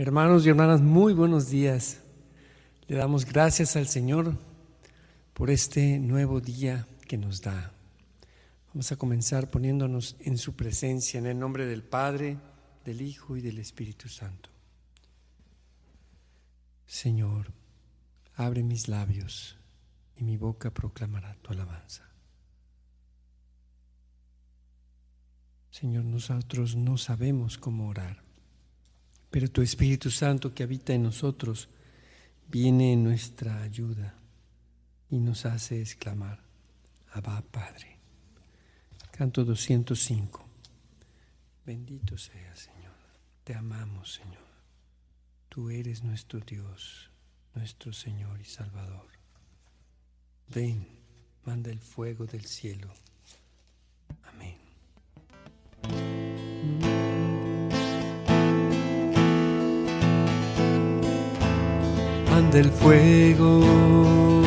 Hermanos y hermanas, muy buenos días. Le damos gracias al Señor por este nuevo día que nos da. Vamos a comenzar poniéndonos en su presencia en el nombre del Padre, del Hijo y del Espíritu Santo. Señor, abre mis labios y mi boca proclamará tu alabanza. Señor, nosotros no sabemos cómo orar pero tu Espíritu Santo que habita en nosotros viene en nuestra ayuda y nos hace exclamar, Abba Padre. Canto 205. Bendito sea, Señor. Te amamos, Señor. Tú eres nuestro Dios, nuestro Señor y Salvador. Ven, manda el fuego del cielo. Amén. Del fuego.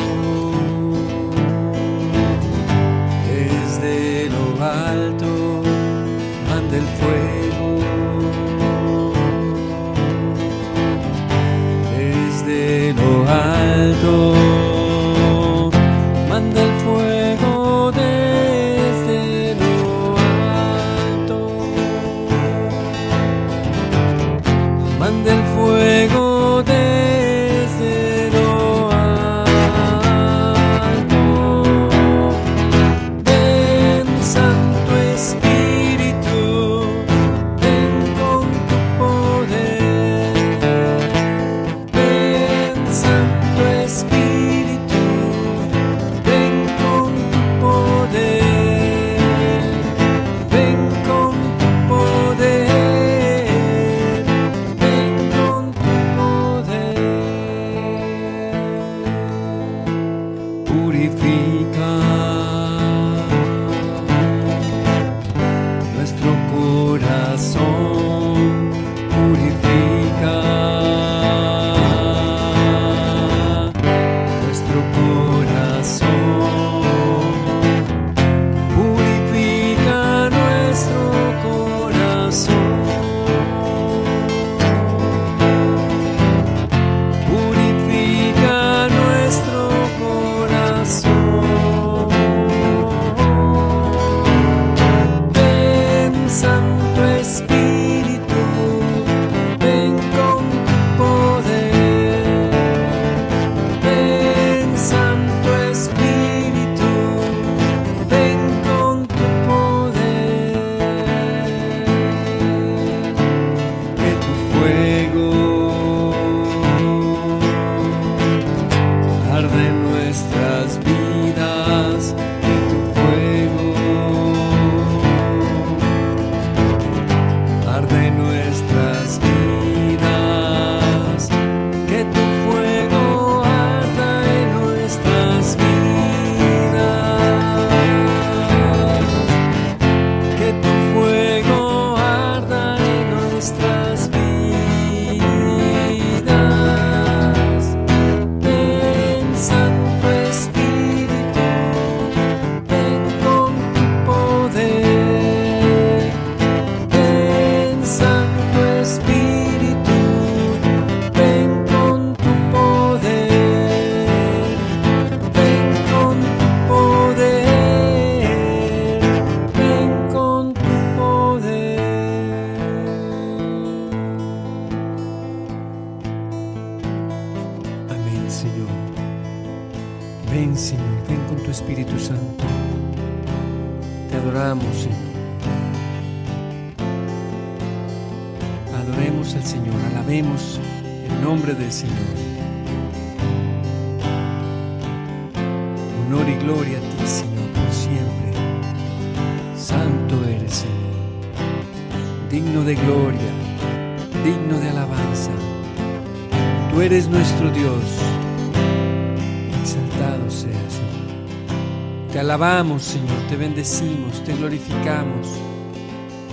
Señor, te bendecimos, te glorificamos.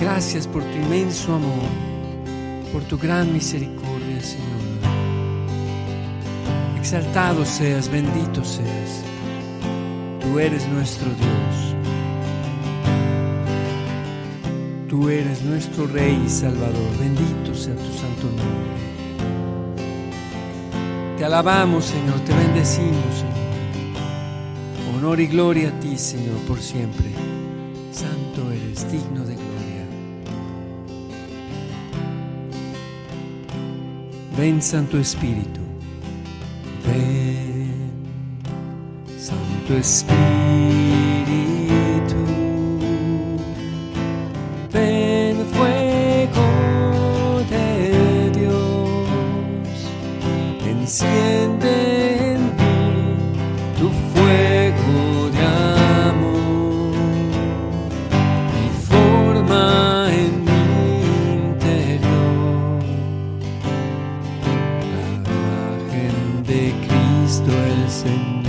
Gracias por tu inmenso amor, por tu gran misericordia, Señor. Exaltado seas, bendito seas. Tú eres nuestro Dios. Tú eres nuestro Rey y Salvador, bendito sea tu santo nombre. Te alabamos, Señor, te bendecimos, Señor. Honor y gloria a ti, Señor, por siempre. Santo eres, digno de gloria. Ven, Santo Espíritu. Ven, Santo Espíritu. Señor.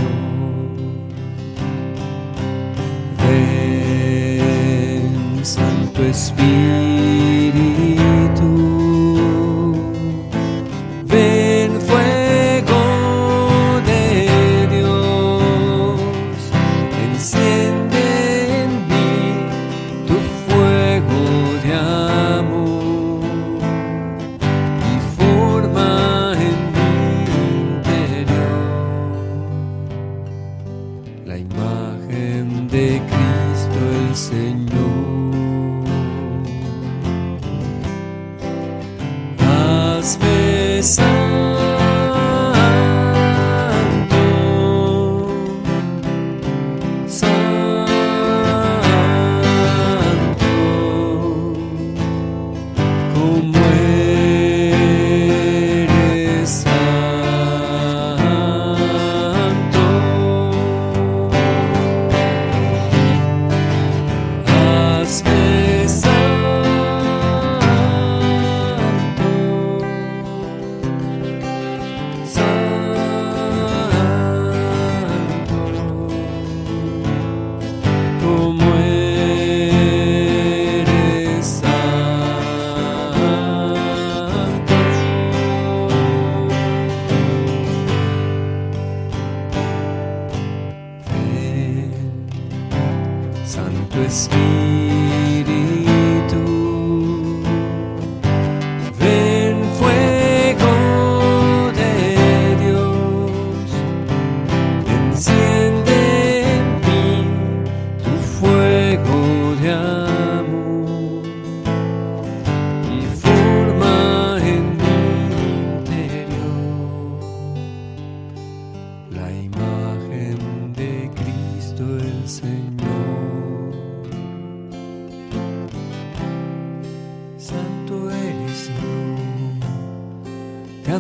Ven, Santo Espíritu.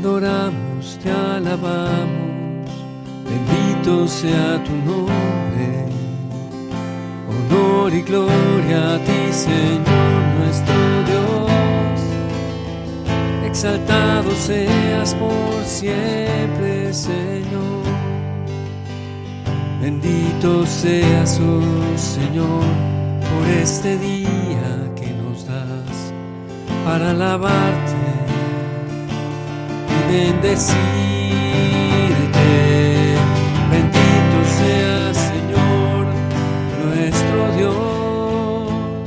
Adoramos, te alabamos, bendito sea tu nombre. Honor y gloria a ti, Señor nuestro Dios. Exaltado seas por siempre, Señor. Bendito seas, oh Señor, por este día que nos das para alabarte bendecirte. Bendito sea Señor nuestro Dios.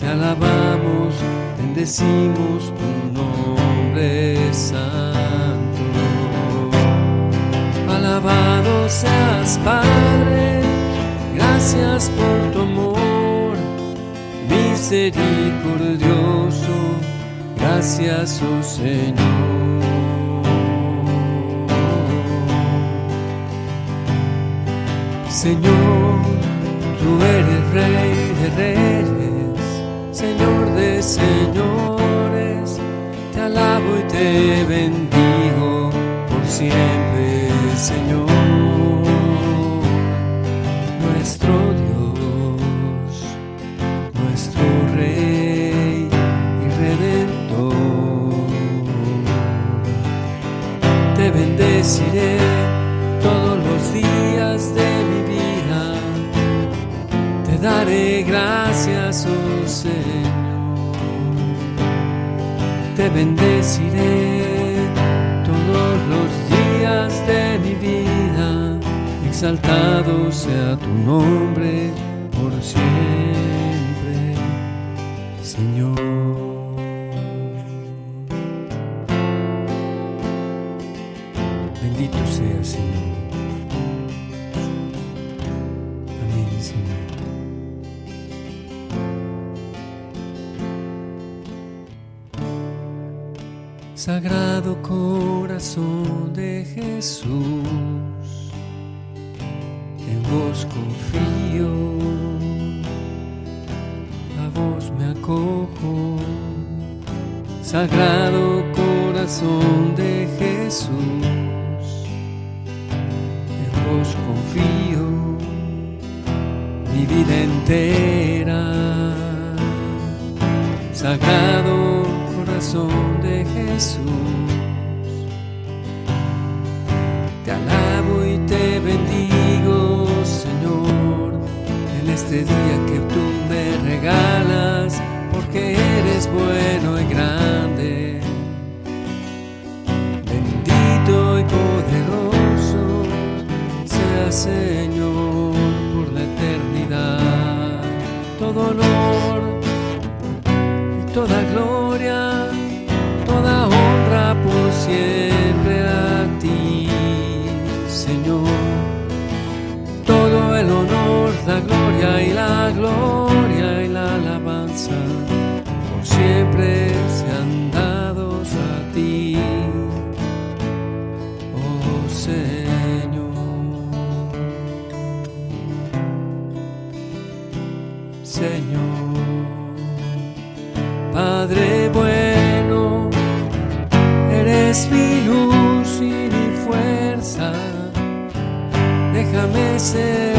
Te alabamos, bendecimos tu nombre santo. Alabado seas Padre, gracias por tu amor misericordioso. Gracias, oh Señor. Señor, tú eres rey de reyes, Señor de señores, te alabo y te bendigo por siempre, Señor, nuestro Dios, nuestro Rey y Redentor. Te bendeciré Señor. Te bendeciré todos los días de mi vida. Exaltado sea tu nombre por siempre, Jesús, en vos confío, a vos me acojo. Sagrado corazón de Jesús, Te alabo y te bendigo, Señor, en este día que tú me regalas, porque eres bueno y la gloria y la alabanza por siempre sean dados a ti, oh Señor. Señor, Padre bueno, eres mi luz y mi fuerza. Déjame ser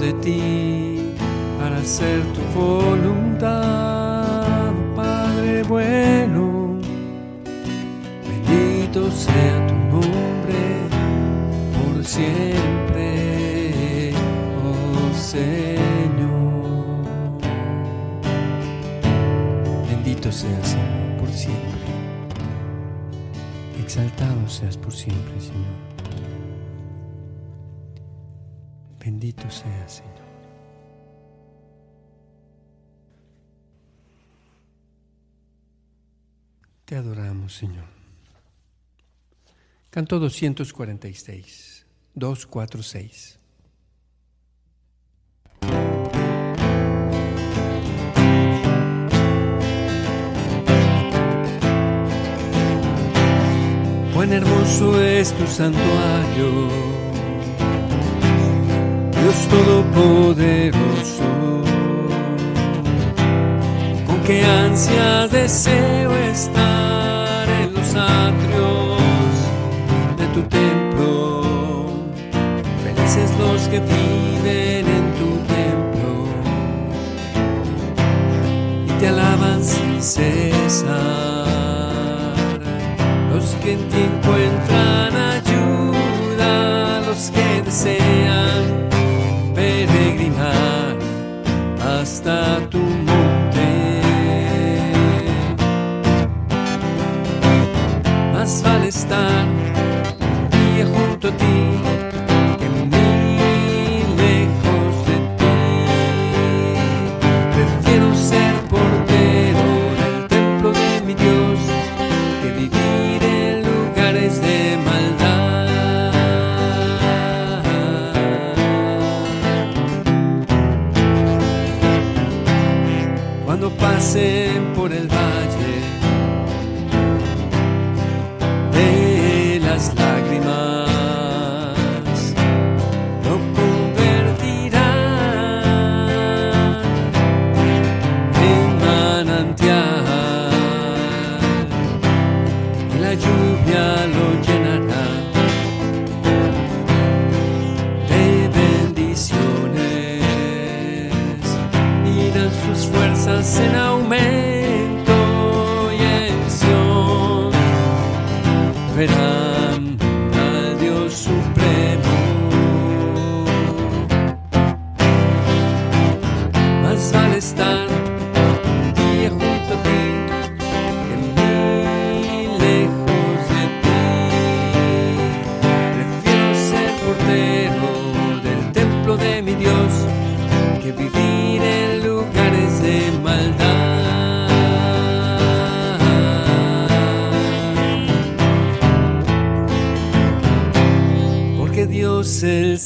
de ti para hacer tu voluntad, Padre bueno. Bendito sea tu nombre por siempre, oh Señor. Bendito seas, Señor, por siempre. Exaltado seas por siempre, Señor. Bendito seas, Señor. Te adoramos, Señor. Canto 246, 246. Cuán hermoso es tu santuario, Dios Todopoderoso. Con qué ansias deseo estar en los atrios de tu templo. Felices los que viven en tu templo y te alaban sin cesar. Los que en ti encuentran ayuda, los que desean está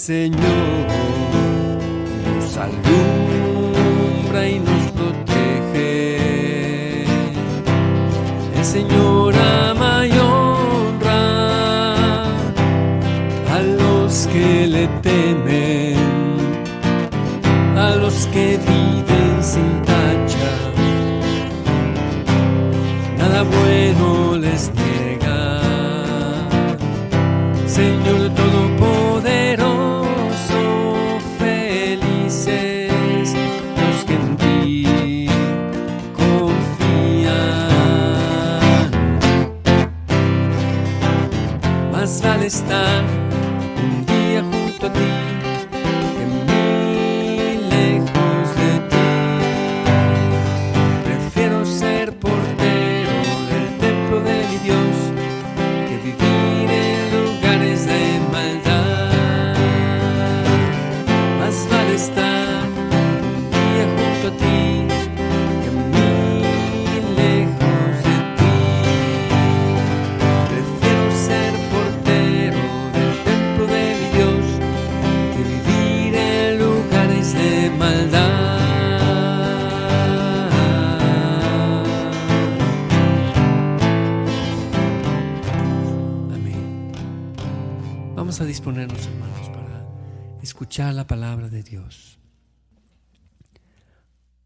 Señor Más vale estar un día escuchar la palabra de Dios.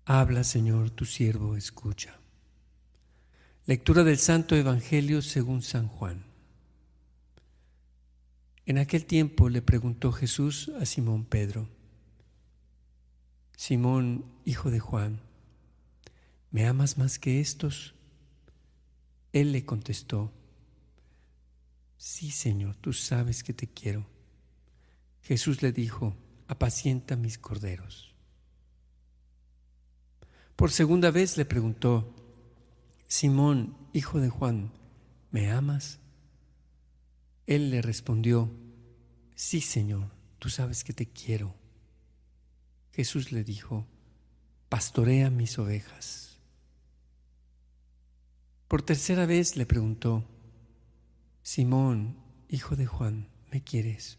Habla, Señor, tu siervo escucha. Lectura del Santo Evangelio según San Juan. En aquel tiempo le preguntó Jesús a Simón Pedro, Simón, hijo de Juan, ¿me amas más que estos? Él le contestó, Sí, Señor, tú sabes que te quiero. Jesús le dijo, apacienta mis corderos. Por segunda vez le preguntó, Simón, hijo de Juan, ¿me amas? Él le respondió, Sí, Señor, tú sabes que te quiero. Jesús le dijo, Pastorea mis ovejas. Por tercera vez le preguntó, Simón, hijo de Juan, ¿me quieres?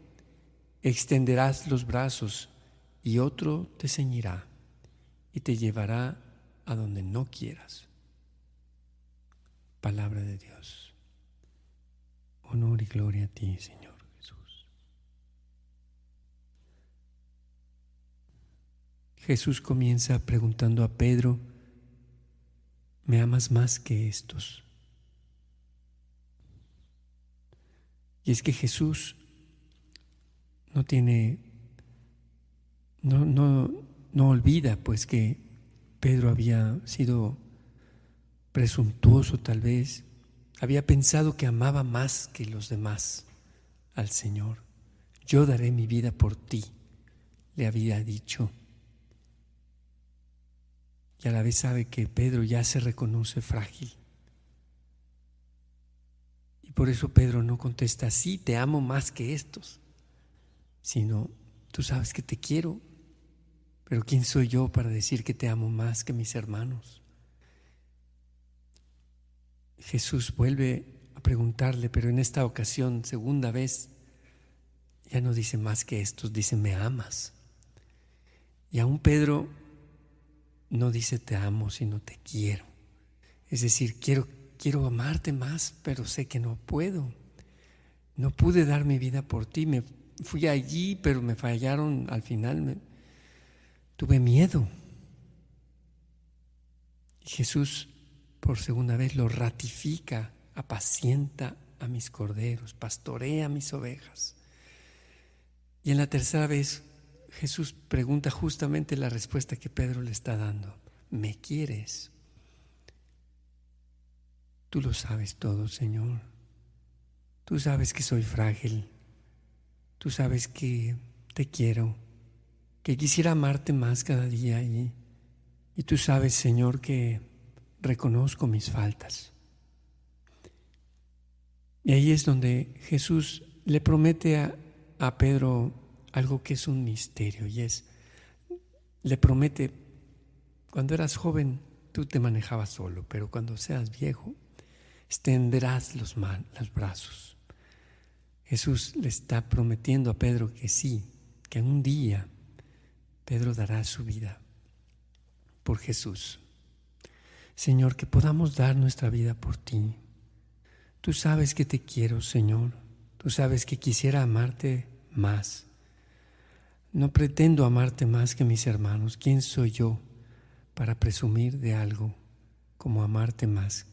extenderás los brazos y otro te ceñirá y te llevará a donde no quieras. Palabra de Dios. Honor y gloria a ti, Señor Jesús. Jesús comienza preguntando a Pedro, ¿me amas más que estos? Y es que Jesús no tiene, no, no, no olvida pues que Pedro había sido presuntuoso tal vez, había pensado que amaba más que los demás al Señor. Yo daré mi vida por ti, le había dicho. Y a la vez sabe que Pedro ya se reconoce frágil. Y por eso Pedro no contesta, sí, te amo más que estos, sino, tú sabes que te quiero, pero ¿quién soy yo para decir que te amo más que mis hermanos? Jesús vuelve a preguntarle, pero en esta ocasión, segunda vez, ya no dice más que estos, dice, me amas. Y aún Pedro no dice te amo, sino te quiero. Es decir, quiero, quiero amarte más, pero sé que no puedo. No pude dar mi vida por ti. Me fui allí, pero me fallaron al final. Tuve miedo. Jesús por segunda vez lo ratifica, apacienta a mis corderos, pastorea a mis ovejas. Y en la tercera vez Jesús pregunta justamente la respuesta que Pedro le está dando. ¿Me quieres? Tú lo sabes todo, Señor. Tú sabes que soy frágil. Tú sabes que te quiero, que quisiera amarte más cada día y, y tú sabes, Señor, que reconozco mis faltas. Y ahí es donde Jesús le promete a, a Pedro algo que es un misterio y es, le promete, cuando eras joven tú te manejabas solo, pero cuando seas viejo extenderás los, los brazos. Jesús le está prometiendo a Pedro que sí, que un día Pedro dará su vida por Jesús. Señor, que podamos dar nuestra vida por ti. Tú sabes que te quiero, Señor. Tú sabes que quisiera amarte más. No pretendo amarte más que mis hermanos. ¿Quién soy yo para presumir de algo como amarte más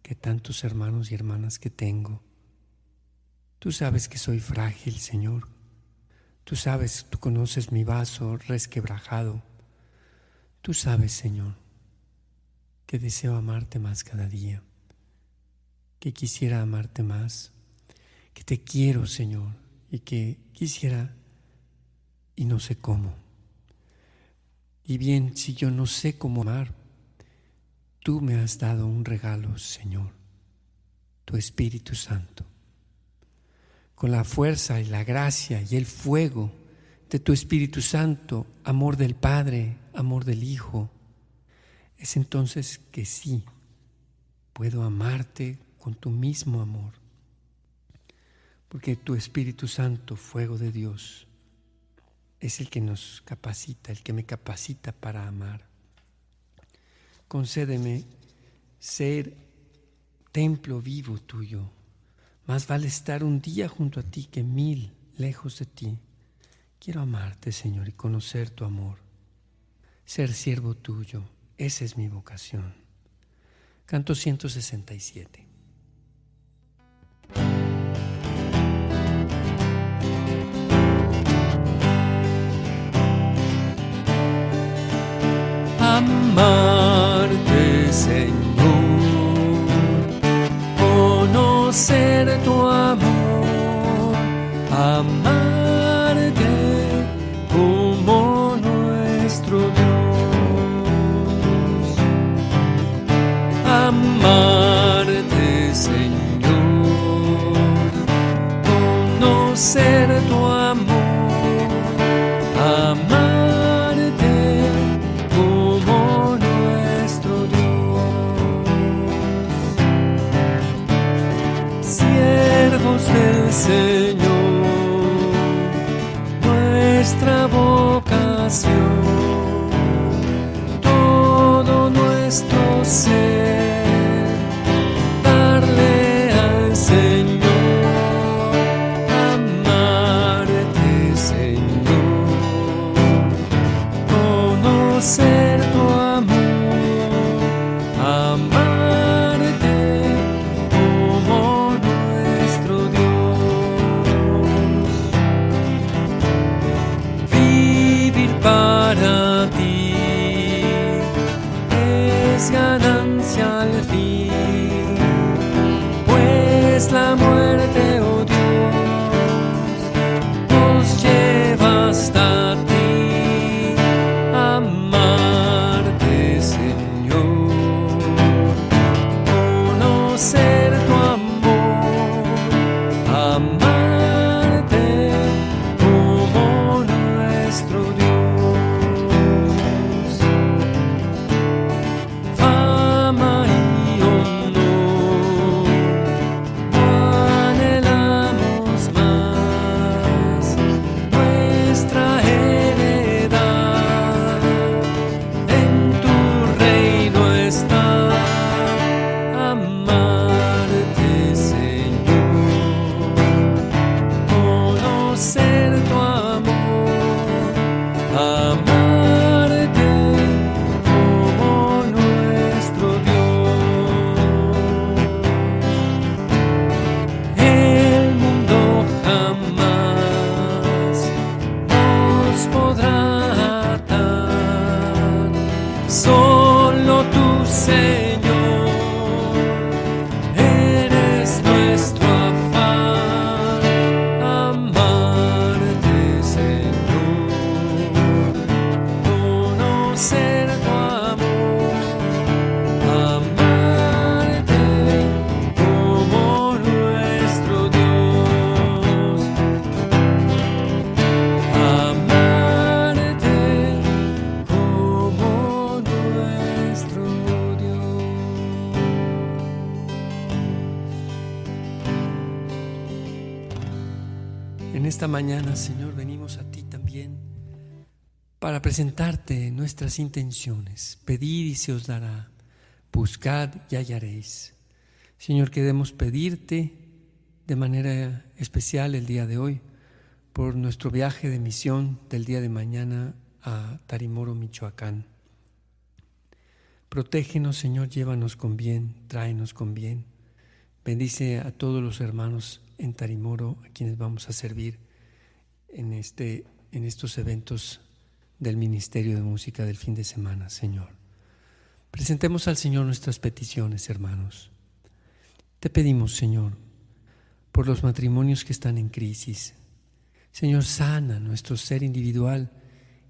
que tantos hermanos y hermanas que tengo? Tú sabes que soy frágil, Señor. Tú sabes, tú conoces mi vaso resquebrajado. Tú sabes, Señor, que deseo amarte más cada día, que quisiera amarte más, que te quiero, Señor, y que quisiera y no sé cómo. Y bien, si yo no sé cómo amar, tú me has dado un regalo, Señor, tu Espíritu Santo. Con la fuerza y la gracia y el fuego de tu Espíritu Santo, amor del Padre, amor del Hijo, es entonces que sí, puedo amarte con tu mismo amor, porque tu Espíritu Santo, fuego de Dios, es el que nos capacita, el que me capacita para amar. Concédeme ser templo vivo tuyo. Más vale estar un día junto a ti que mil lejos de ti. Quiero amarte, Señor, y conocer tu amor. Ser siervo tuyo, esa es mi vocación. Canto 167. amarte, Señor, conocer amarte say. Para presentarte nuestras intenciones. Pedir y se os dará. Buscad y hallaréis. Señor, queremos pedirte de manera especial el día de hoy por nuestro viaje de misión del día de mañana a Tarimoro, Michoacán. Protégenos, Señor, llévanos con bien, tráenos con bien. Bendice a todos los hermanos en Tarimoro, a quienes vamos a servir en, este, en estos eventos del Ministerio de Música del fin de semana, Señor. Presentemos al Señor nuestras peticiones, hermanos. Te pedimos, Señor, por los matrimonios que están en crisis. Señor, sana nuestro ser individual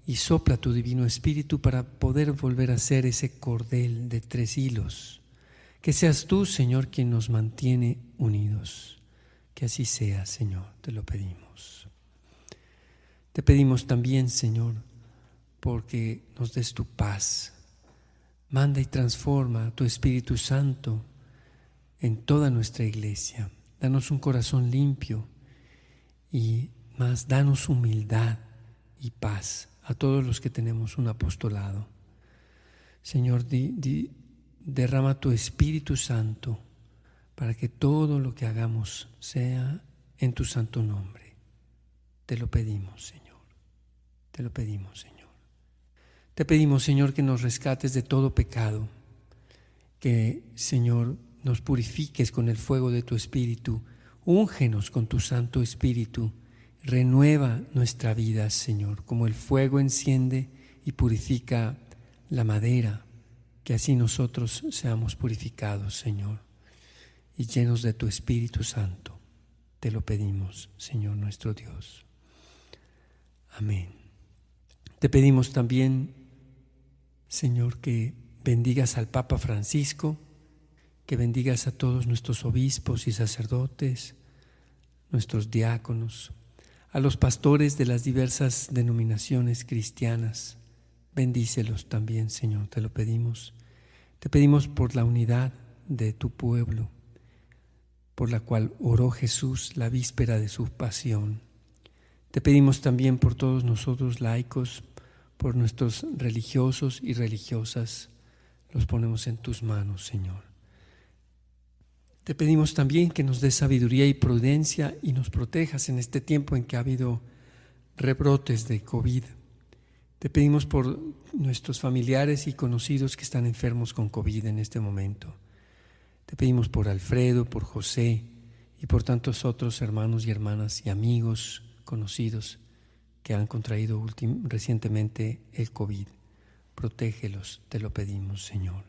y sopla tu divino espíritu para poder volver a ser ese cordel de tres hilos. Que seas tú, Señor, quien nos mantiene unidos. Que así sea, Señor, te lo pedimos. Te pedimos también, Señor, porque nos des tu paz. Manda y transforma tu Espíritu Santo en toda nuestra iglesia. Danos un corazón limpio y más, danos humildad y paz a todos los que tenemos un apostolado. Señor, derrama tu Espíritu Santo para que todo lo que hagamos sea en tu santo nombre. Te lo pedimos, Señor. Te lo pedimos, Señor. Te pedimos, Señor, que nos rescates de todo pecado, que, Señor, nos purifiques con el fuego de tu Espíritu, úngenos con tu Santo Espíritu, renueva nuestra vida, Señor, como el fuego enciende y purifica la madera, que así nosotros seamos purificados, Señor y llenos de tu Espíritu Santo. Te lo pedimos, Señor nuestro Dios. Amén. Te pedimos también, Señor, que bendigas al Papa Francisco, que bendigas a todos nuestros obispos y sacerdotes, nuestros diáconos, a los pastores de las diversas denominaciones cristianas. Bendícelos también, Señor, te lo pedimos. Te pedimos por la unidad de tu pueblo por la cual oró Jesús la víspera de su pasión. Te pedimos también por todos nosotros laicos, por nuestros religiosos y religiosas, los ponemos en tus manos, Señor. Te pedimos también que nos des sabiduría y prudencia y nos protejas en este tiempo en que ha habido rebrotes de COVID. Te pedimos por nuestros familiares y conocidos que están enfermos con COVID en este momento. Te pedimos por Alfredo, por José y por tantos otros hermanos y hermanas y amigos conocidos que han contraído recientemente el COVID. Protégelos, te lo pedimos, Señor.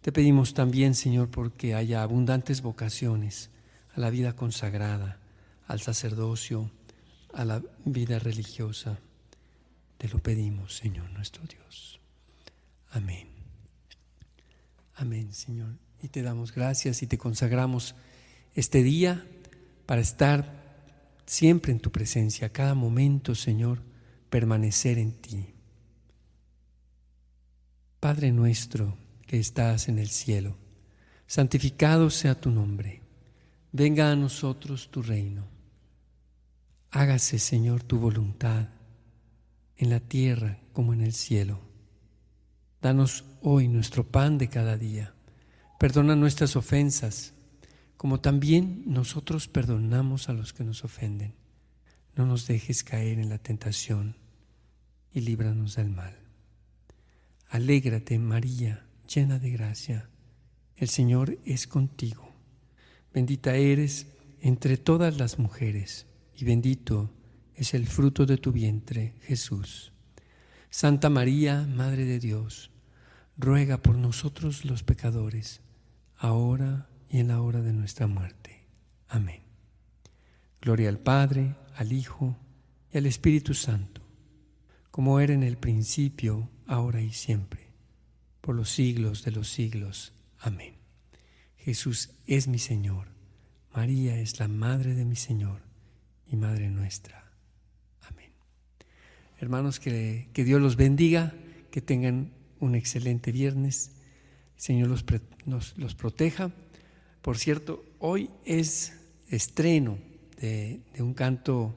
Te pedimos también, Señor, porque haya abundantes vocaciones a la vida consagrada, al sacerdocio, a la vida religiosa. Te lo pedimos, Señor nuestro Dios. Amén. Amén, Señor y te damos gracias y te consagramos este día para estar siempre en tu presencia, cada momento, Señor, permanecer en ti. Padre nuestro que estás en el cielo, santificado sea tu nombre, venga a nosotros tu reino. Hágase, Señor, tu voluntad en la tierra como en el cielo. Danos hoy nuestro pan de cada día Perdona nuestras ofensas, como también nosotros perdonamos a los que nos ofenden. No nos dejes caer en la tentación y líbranos del mal. Alégrate, María, llena de gracia. El Señor es contigo. Bendita eres entre todas las mujeres, y bendito es el fruto de tu vientre, Jesús. Santa María, Madre de Dios, ruega por nosotros los pecadores ahora y en la hora de nuestra muerte. Amén. Gloria al Padre, al Hijo y al Espíritu Santo, como era en el principio, ahora y siempre, por los siglos de los siglos. Amén. Jesús es mi Señor, María es la Madre de mi Señor y Madre nuestra. Amén. Hermanos, que, que Dios los bendiga, que tengan un excelente viernes. Señor los los proteja. Por cierto, hoy es estreno de, un canto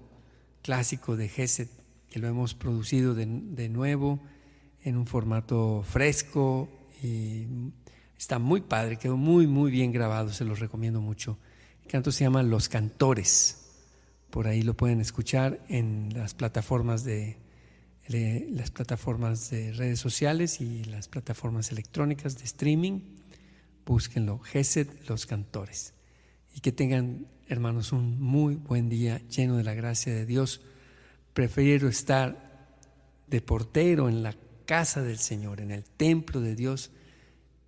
clásico de Gesed que lo hemos producido de, de nuevo en un formato fresco y está muy padre, quedó muy, muy bien grabado, se los recomiendo mucho. El canto se llama Los Cantores. Por ahí lo pueden escuchar en las plataformas de, las plataformas de redes sociales y las plataformas electrónicas de streaming. Búsquenlo, Gesed Los Cantores. Y que tengan, hermanos, un muy buen día lleno de la gracia de Dios. Prefiero estar de portero en la casa del Señor, en el templo de Dios,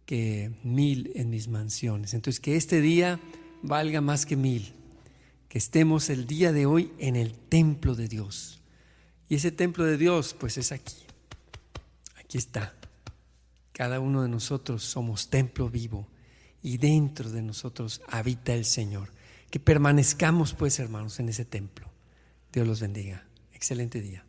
que mil en mis mansiones. Entonces, que este día valga más que mil. Que estemos el día de hoy en el templo de Dios. Y ese templo de Dios, pues es aquí. Aquí está. Cada uno de nosotros somos templo vivo y dentro de nosotros habita el Señor. Que permanezcamos, pues, hermanos, en ese templo. Dios los bendiga. Excelente día.